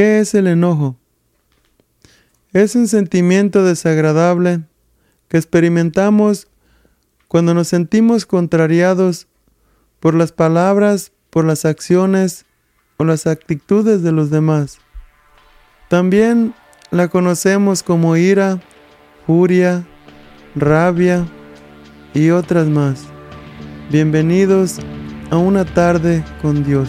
¿Qué es el enojo? Es un sentimiento desagradable que experimentamos cuando nos sentimos contrariados por las palabras, por las acciones o las actitudes de los demás. También la conocemos como ira, furia, rabia y otras más. Bienvenidos a una tarde con Dios.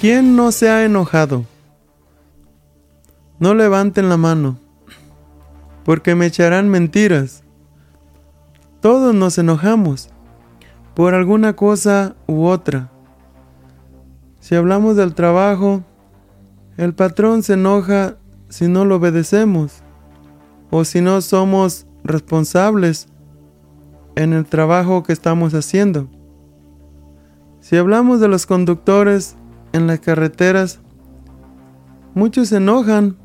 ¿Quién no se ha enojado? No levanten la mano, porque me echarán mentiras. Todos nos enojamos por alguna cosa u otra. Si hablamos del trabajo, el patrón se enoja si no lo obedecemos o si no somos responsables en el trabajo que estamos haciendo. Si hablamos de los conductores, en las carreteras, muchos se enojan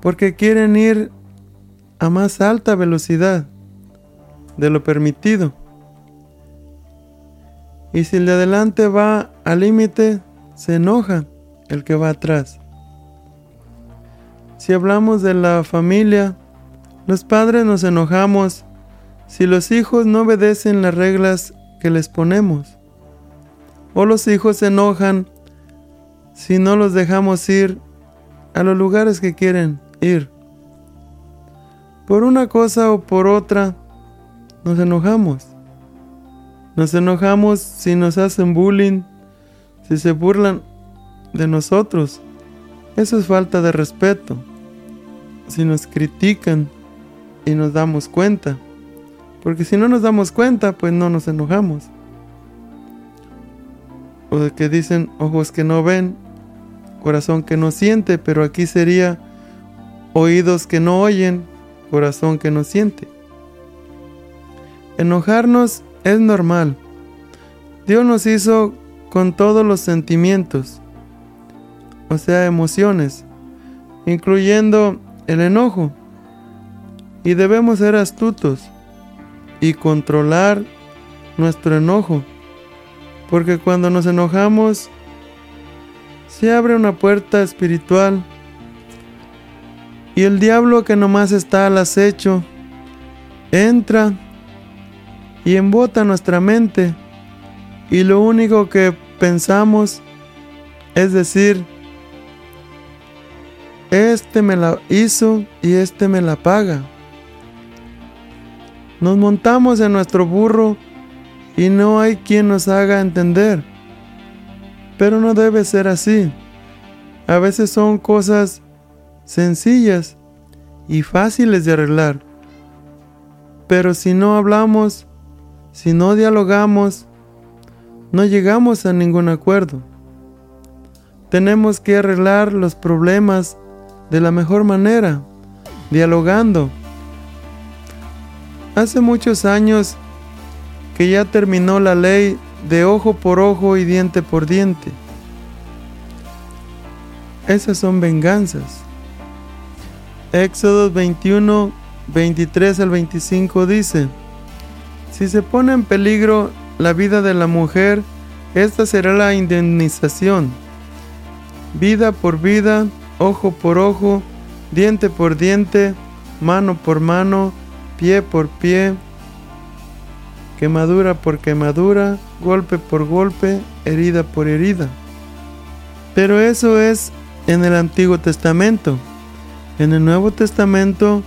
porque quieren ir a más alta velocidad de lo permitido. Y si el de adelante va al límite, se enoja el que va atrás. Si hablamos de la familia, los padres nos enojamos si los hijos no obedecen las reglas que les ponemos. O los hijos se enojan si no los dejamos ir a los lugares que quieren ir. Por una cosa o por otra, nos enojamos. Nos enojamos si nos hacen bullying, si se burlan de nosotros. Eso es falta de respeto. Si nos critican y nos damos cuenta. Porque si no nos damos cuenta, pues no nos enojamos. O de que dicen ojos que no ven corazón que no siente, pero aquí sería oídos que no oyen, corazón que no siente. Enojarnos es normal. Dios nos hizo con todos los sentimientos, o sea, emociones, incluyendo el enojo. Y debemos ser astutos y controlar nuestro enojo, porque cuando nos enojamos se abre una puerta espiritual y el diablo que nomás está al acecho entra y embota nuestra mente y lo único que pensamos es decir, este me la hizo y este me la paga. Nos montamos en nuestro burro y no hay quien nos haga entender. Pero no debe ser así. A veces son cosas sencillas y fáciles de arreglar. Pero si no hablamos, si no dialogamos, no llegamos a ningún acuerdo. Tenemos que arreglar los problemas de la mejor manera, dialogando. Hace muchos años que ya terminó la ley de ojo por ojo y diente por diente. Esas son venganzas. Éxodo 21, 23 al 25 dice, Si se pone en peligro la vida de la mujer, esta será la indemnización. Vida por vida, ojo por ojo, diente por diente, mano por mano, pie por pie, quemadura por quemadura, golpe por golpe, herida por herida. Pero eso es en el Antiguo Testamento. En el Nuevo Testamento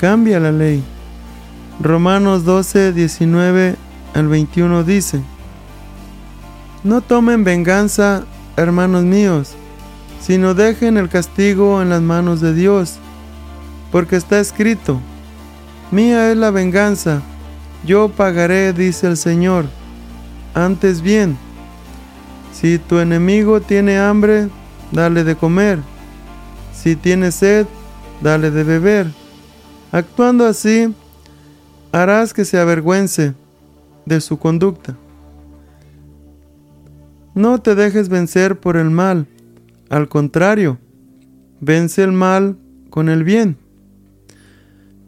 cambia la ley. Romanos 12, 19 al 21 dice, No tomen venganza, hermanos míos, sino dejen el castigo en las manos de Dios, porque está escrito, Mía es la venganza, yo pagaré, dice el Señor. Antes bien, si tu enemigo tiene hambre, dale de comer. Si tiene sed, dale de beber. Actuando así, harás que se avergüence de su conducta. No te dejes vencer por el mal, al contrario, vence el mal con el bien.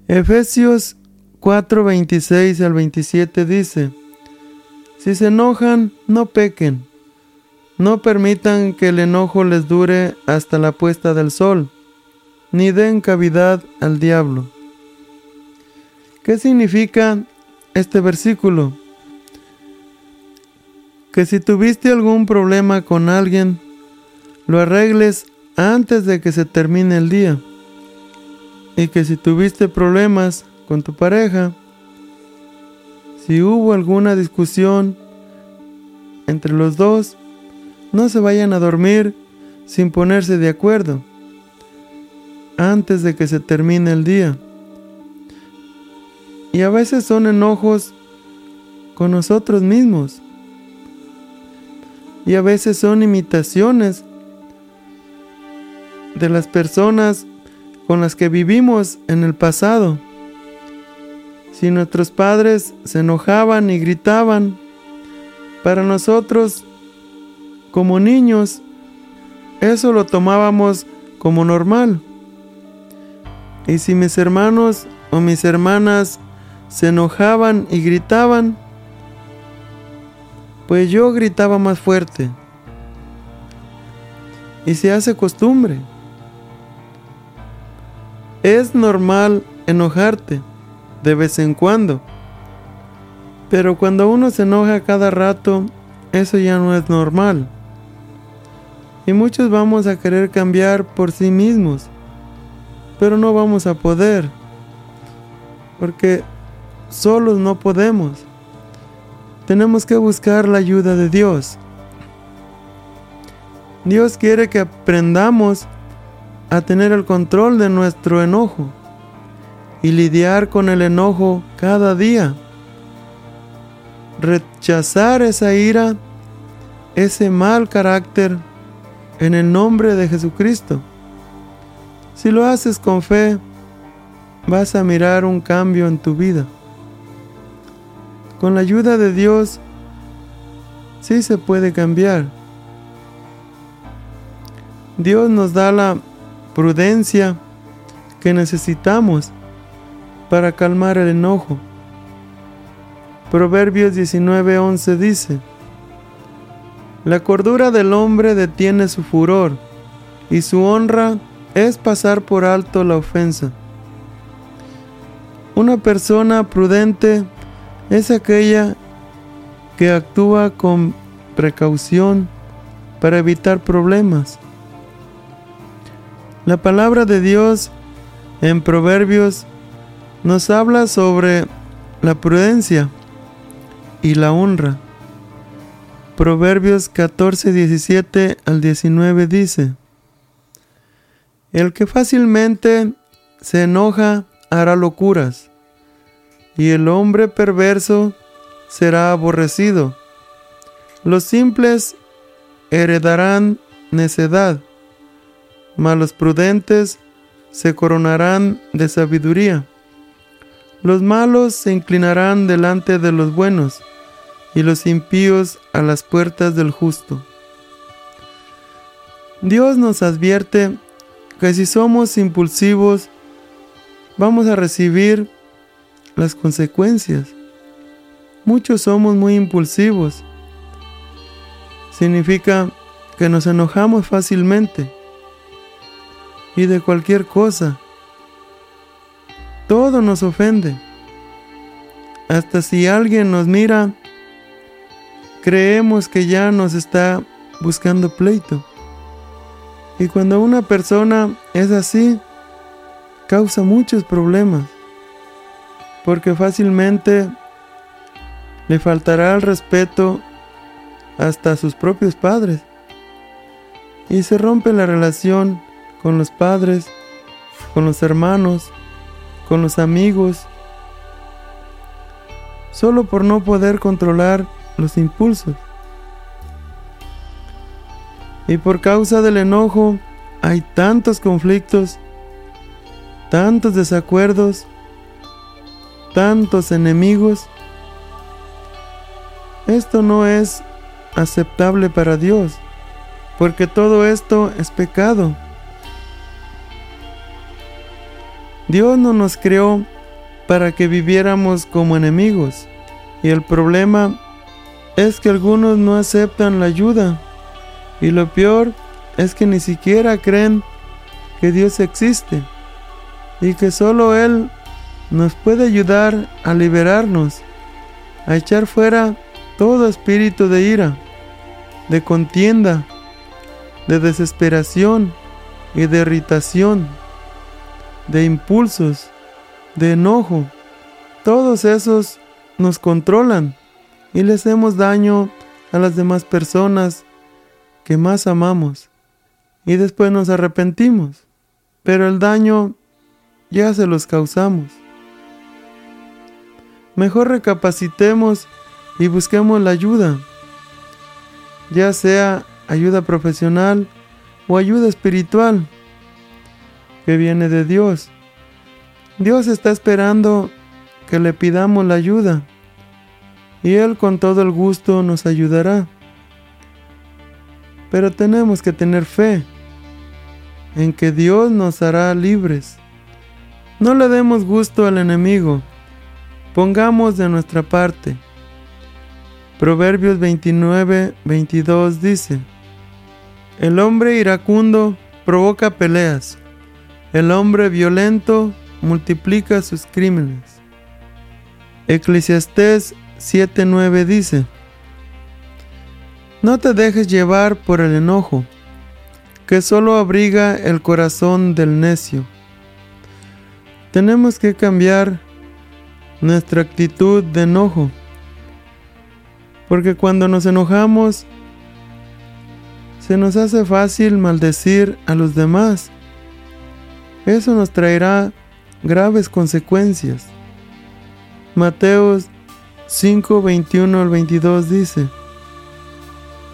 Efesios 4, 26 al 27 dice, Si se enojan, no pequen, no permitan que el enojo les dure hasta la puesta del sol, ni den cavidad al diablo. ¿Qué significa este versículo? Que si tuviste algún problema con alguien, lo arregles antes de que se termine el día. Y que si tuviste problemas con tu pareja, si hubo alguna discusión entre los dos, no se vayan a dormir sin ponerse de acuerdo antes de que se termine el día. Y a veces son enojos con nosotros mismos. Y a veces son imitaciones de las personas con las que vivimos en el pasado. Si nuestros padres se enojaban y gritaban, para nosotros como niños, eso lo tomábamos como normal. Y si mis hermanos o mis hermanas se enojaban y gritaban, pues yo gritaba más fuerte. Y se hace costumbre. Es normal enojarte de vez en cuando. Pero cuando uno se enoja cada rato, eso ya no es normal. Y muchos vamos a querer cambiar por sí mismos, pero no vamos a poder. Porque solos no podemos. Tenemos que buscar la ayuda de Dios. Dios quiere que aprendamos a tener el control de nuestro enojo y lidiar con el enojo cada día. Rechazar esa ira, ese mal carácter en el nombre de Jesucristo. Si lo haces con fe, vas a mirar un cambio en tu vida. Con la ayuda de Dios, sí se puede cambiar. Dios nos da la prudencia que necesitamos para calmar el enojo. Proverbios 19:11 dice, La cordura del hombre detiene su furor, y su honra es pasar por alto la ofensa. Una persona prudente es aquella que actúa con precaución para evitar problemas. La palabra de Dios en Proverbios nos habla sobre la prudencia y la honra. Proverbios 14, 17 al 19 dice, El que fácilmente se enoja hará locuras y el hombre perverso será aborrecido. Los simples heredarán necedad, mas los prudentes se coronarán de sabiduría. Los malos se inclinarán delante de los buenos, y los impíos a las puertas del justo. Dios nos advierte que si somos impulsivos, vamos a recibir las consecuencias. Muchos somos muy impulsivos. Significa que nos enojamos fácilmente y de cualquier cosa. Todo nos ofende. Hasta si alguien nos mira, creemos que ya nos está buscando pleito. Y cuando una persona es así, causa muchos problemas porque fácilmente le faltará el respeto hasta a sus propios padres. Y se rompe la relación con los padres, con los hermanos, con los amigos, solo por no poder controlar los impulsos. Y por causa del enojo hay tantos conflictos, tantos desacuerdos, tantos enemigos, esto no es aceptable para Dios, porque todo esto es pecado. Dios no nos creó para que viviéramos como enemigos, y el problema es que algunos no aceptan la ayuda, y lo peor es que ni siquiera creen que Dios existe, y que solo Él nos puede ayudar a liberarnos, a echar fuera todo espíritu de ira, de contienda, de desesperación y de irritación, de impulsos, de enojo. Todos esos nos controlan y les hacemos daño a las demás personas que más amamos y después nos arrepentimos, pero el daño ya se los causamos. Mejor recapacitemos y busquemos la ayuda, ya sea ayuda profesional o ayuda espiritual que viene de Dios. Dios está esperando que le pidamos la ayuda y Él con todo el gusto nos ayudará. Pero tenemos que tener fe en que Dios nos hará libres. No le demos gusto al enemigo, pongamos de nuestra parte. Proverbios 29, 22 dice, El hombre iracundo provoca peleas, el hombre violento multiplica sus crímenes. Eclesiastés 7:9 dice, No te dejes llevar por el enojo, que solo abriga el corazón del necio. Tenemos que cambiar nuestra actitud de enojo porque cuando nos enojamos, se nos hace fácil maldecir a los demás. Eso nos traerá graves consecuencias. Mateos 5, 21 al 22 dice,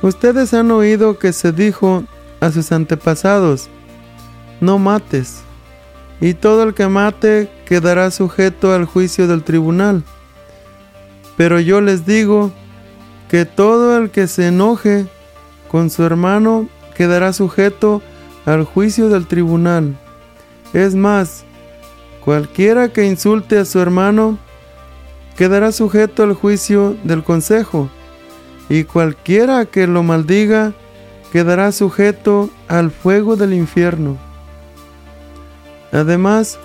Ustedes han oído que se dijo a sus antepasados, no mates, y todo el que mate quedará sujeto al juicio del tribunal. Pero yo les digo, que todo el que se enoje con su hermano quedará sujeto al juicio del tribunal. Es más, cualquiera que insulte a su hermano quedará sujeto al juicio del consejo, y cualquiera que lo maldiga quedará sujeto al fuego del infierno. Además,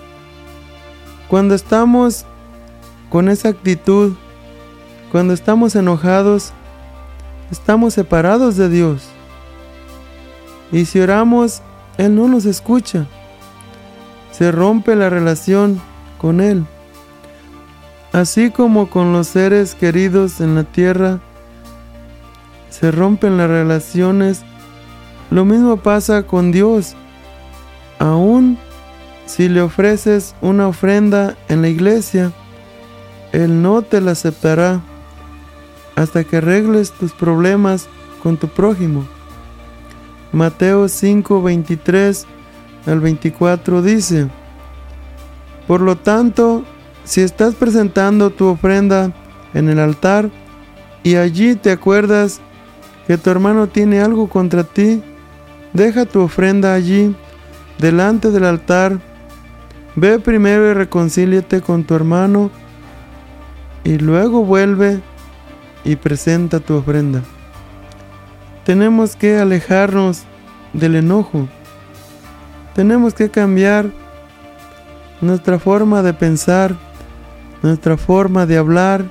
cuando estamos con esa actitud cuando estamos enojados, estamos separados de Dios. Y si oramos, Él no nos escucha. Se rompe la relación con Él. Así como con los seres queridos en la tierra, se rompen las relaciones, lo mismo pasa con Dios. Aún si le ofreces una ofrenda en la iglesia, Él no te la aceptará hasta que arregles tus problemas con tu prójimo. Mateo 5, 23 al 24 dice, Por lo tanto, si estás presentando tu ofrenda en el altar y allí te acuerdas que tu hermano tiene algo contra ti, deja tu ofrenda allí, delante del altar, ve primero y reconcíliate con tu hermano y luego vuelve y presenta tu ofrenda. Tenemos que alejarnos del enojo. Tenemos que cambiar nuestra forma de pensar, nuestra forma de hablar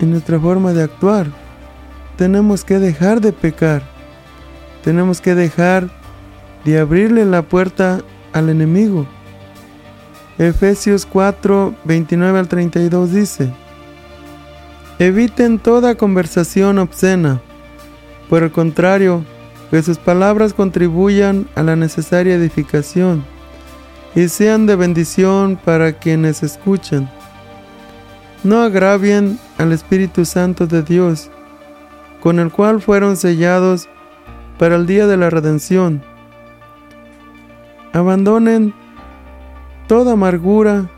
y nuestra forma de actuar. Tenemos que dejar de pecar. Tenemos que dejar de abrirle la puerta al enemigo. Efesios 4, 29 al 32 dice, Eviten toda conversación obscena. Por el contrario, que sus palabras contribuyan a la necesaria edificación y sean de bendición para quienes escuchan. No agravien al Espíritu Santo de Dios, con el cual fueron sellados para el día de la redención. Abandonen toda amargura,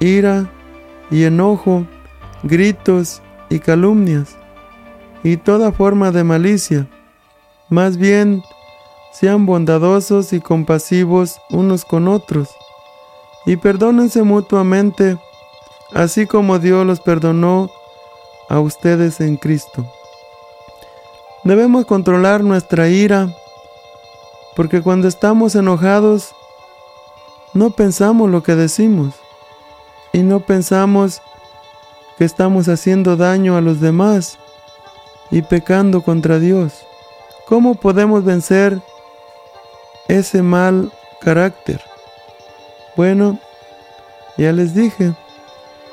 ira y enojo, gritos y calumnias, y toda forma de malicia. Más bien, sean bondadosos y compasivos unos con otros, y perdónense mutuamente, así como Dios los perdonó a ustedes en Cristo. Debemos controlar nuestra ira, porque cuando estamos enojados, no pensamos lo que decimos y no pensamos que estamos haciendo daño a los demás y pecando contra Dios. ¿Cómo podemos vencer ese mal carácter? Bueno, ya les dije,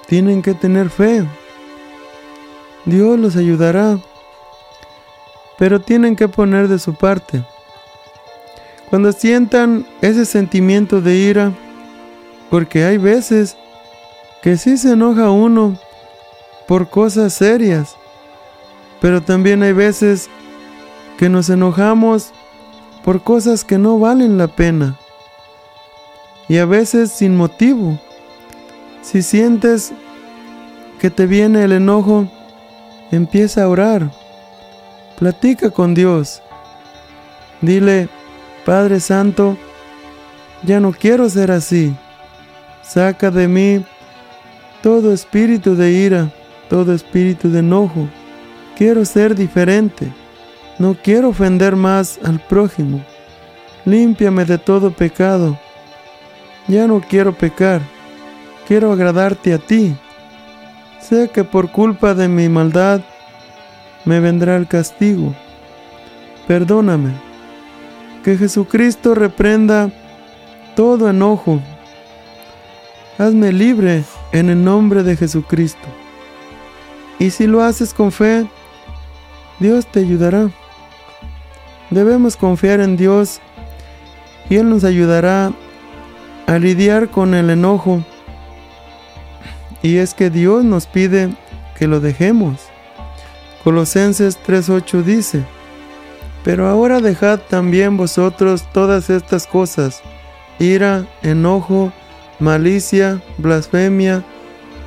tienen que tener fe. Dios los ayudará, pero tienen que poner de su parte. Cuando sientan ese sentimiento de ira, porque hay veces que sí se enoja uno por cosas serias, pero también hay veces que nos enojamos por cosas que no valen la pena y a veces sin motivo. Si sientes que te viene el enojo, empieza a orar, platica con Dios, dile, Padre Santo, ya no quiero ser así. Saca de mí todo espíritu de ira, todo espíritu de enojo. Quiero ser diferente. No quiero ofender más al prójimo. Límpiame de todo pecado. Ya no quiero pecar. Quiero agradarte a ti. Sé que por culpa de mi maldad me vendrá el castigo. Perdóname que Jesucristo reprenda todo enojo. Hazme libre en el nombre de Jesucristo. Y si lo haces con fe, Dios te ayudará. Debemos confiar en Dios y Él nos ayudará a lidiar con el enojo. Y es que Dios nos pide que lo dejemos. Colosenses 3.8 dice, pero ahora dejad también vosotros todas estas cosas, ira, enojo, malicia, blasfemia,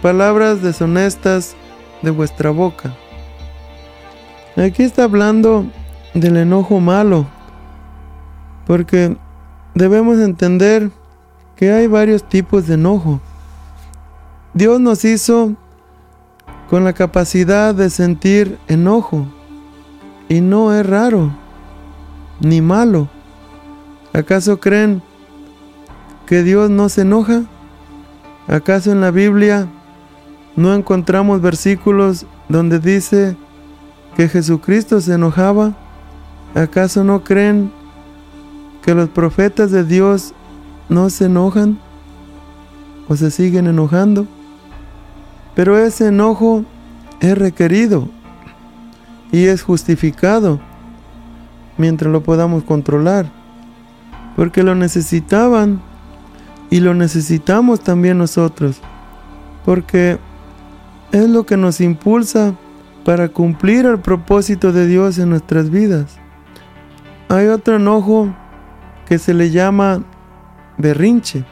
palabras deshonestas de vuestra boca. Aquí está hablando del enojo malo, porque debemos entender que hay varios tipos de enojo. Dios nos hizo con la capacidad de sentir enojo, y no es raro ni malo. ¿Acaso creen que Dios no se enoja? ¿Acaso en la Biblia no encontramos versículos donde dice que Jesucristo se enojaba? ¿Acaso no creen que los profetas de Dios no se enojan o se siguen enojando? Pero ese enojo es requerido y es justificado mientras lo podamos controlar, porque lo necesitaban y lo necesitamos también nosotros, porque es lo que nos impulsa para cumplir el propósito de Dios en nuestras vidas. Hay otro enojo que se le llama berrinche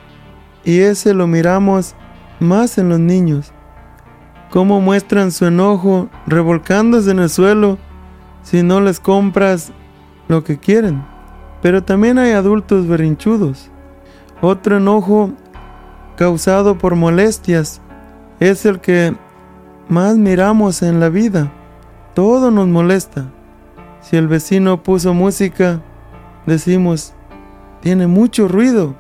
y ese lo miramos más en los niños. Cómo muestran su enojo revolcándose en el suelo si no les compras lo que quieren. Pero también hay adultos berrinchudos. Otro enojo causado por molestias es el que más miramos en la vida. Todo nos molesta. Si el vecino puso música, decimos, tiene mucho ruido.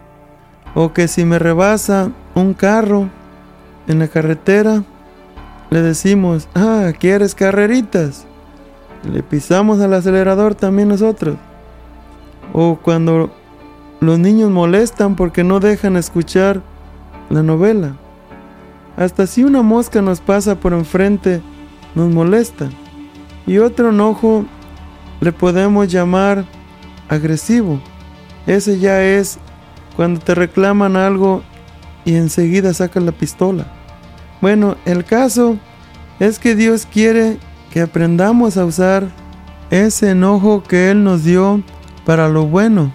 O que si me rebasa un carro en la carretera, le decimos, ah, ¿quieres carreritas? Le pisamos al acelerador también nosotros. O cuando los niños molestan porque no dejan escuchar la novela. Hasta si una mosca nos pasa por enfrente, nos molesta. Y otro enojo le podemos llamar agresivo. Ese ya es cuando te reclaman algo y enseguida sacan la pistola. Bueno, el caso es que Dios quiere que aprendamos a usar ese enojo que Él nos dio para lo bueno.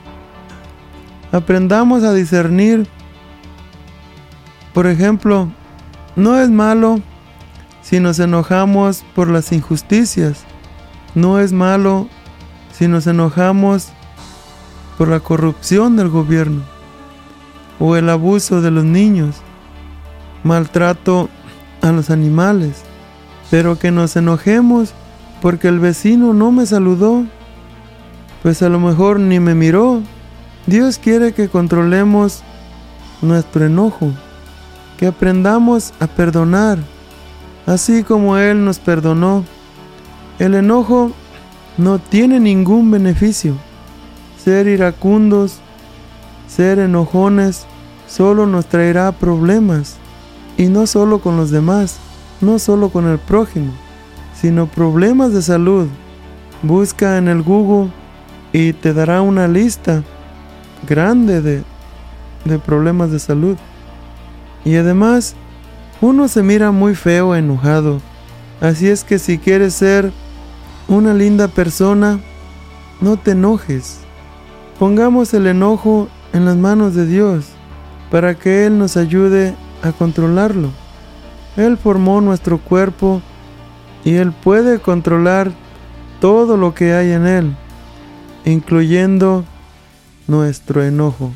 Aprendamos a discernir, por ejemplo, No es malo si nos enojamos por las injusticias. No es malo si nos enojamos por la corrupción del gobierno o el abuso de los niños, maltrato a los animales, pero que nos enojemos porque el vecino no me saludó, pues a lo mejor ni me miró. Dios quiere que controlemos nuestro enojo, que aprendamos a perdonar, así como Él nos perdonó. El enojo no tiene ningún beneficio. Ser iracundos, ser enojones, solo nos traerá problemas. Y no solo con los demás, no solo con el prójimo, sino problemas de salud. Busca en el Google y te dará una lista grande de, de problemas de salud. Y además, uno se mira muy feo enojado. Así es que si quieres ser una linda persona, no te enojes. Pongamos el enojo en las manos de Dios para que Él nos ayude a controlarlo. Él formó nuestro cuerpo y Él puede controlar todo lo que hay en Él, incluyendo nuestro enojo.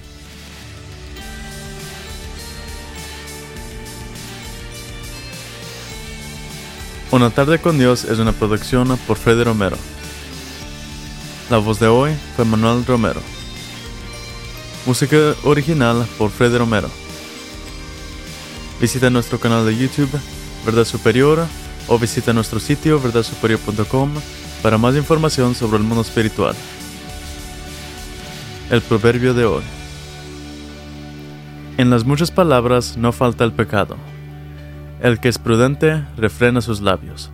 Una tarde con Dios es una producción por Freddy Romero. La voz de hoy fue Manuel Romero. Música original por Freddy Romero. Visita nuestro canal de YouTube, Verdad Superior, o visita nuestro sitio verdadsuperior.com para más información sobre el mundo espiritual. El proverbio de hoy. En las muchas palabras no falta el pecado el que es prudente refrena sus labios.